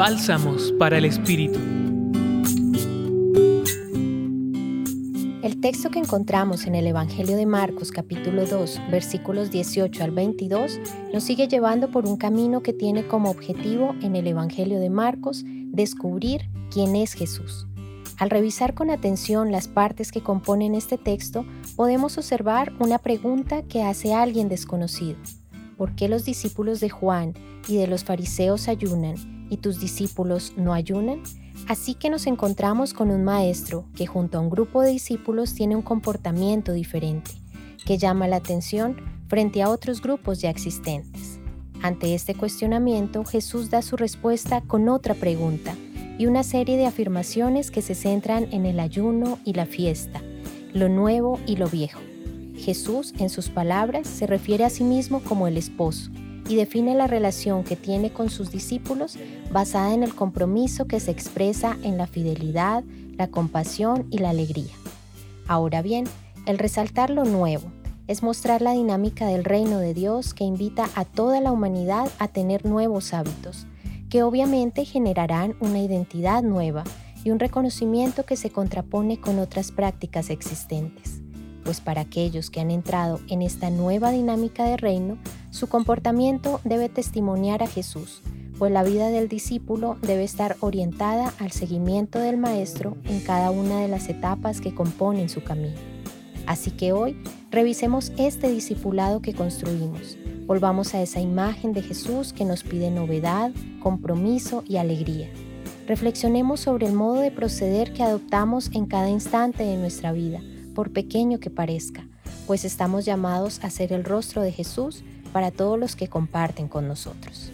Bálsamos para el Espíritu. El texto que encontramos en el Evangelio de Marcos capítulo 2 versículos 18 al 22 nos sigue llevando por un camino que tiene como objetivo en el Evangelio de Marcos descubrir quién es Jesús. Al revisar con atención las partes que componen este texto, podemos observar una pregunta que hace alguien desconocido. ¿Por qué los discípulos de Juan y de los fariseos ayunan y tus discípulos no ayunan? Así que nos encontramos con un maestro que junto a un grupo de discípulos tiene un comportamiento diferente, que llama la atención frente a otros grupos ya existentes. Ante este cuestionamiento, Jesús da su respuesta con otra pregunta y una serie de afirmaciones que se centran en el ayuno y la fiesta, lo nuevo y lo viejo. Jesús, en sus palabras, se refiere a sí mismo como el esposo, y define la relación que tiene con sus discípulos basada en el compromiso que se expresa en la fidelidad, la compasión y la alegría. Ahora bien, el resaltar lo nuevo es mostrar la dinámica del reino de Dios que invita a toda la humanidad a tener nuevos hábitos, que obviamente generarán una identidad nueva y un reconocimiento que se contrapone con otras prácticas existentes pues para aquellos que han entrado en esta nueva dinámica de reino, su comportamiento debe testimoniar a Jesús, pues la vida del discípulo debe estar orientada al seguimiento del Maestro en cada una de las etapas que componen su camino. Así que hoy revisemos este discipulado que construimos. Volvamos a esa imagen de Jesús que nos pide novedad, compromiso y alegría. Reflexionemos sobre el modo de proceder que adoptamos en cada instante de nuestra vida por pequeño que parezca, pues estamos llamados a ser el rostro de Jesús para todos los que comparten con nosotros.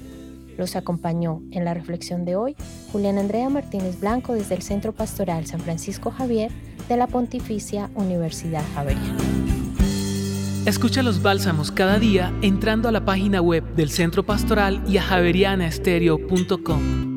Los acompañó en la reflexión de hoy Julián Andrea Martínez Blanco desde el Centro Pastoral San Francisco Javier de la Pontificia Universidad Javeriana. Escucha los bálsamos cada día entrando a la página web del Centro Pastoral y a javerianaestereo.com.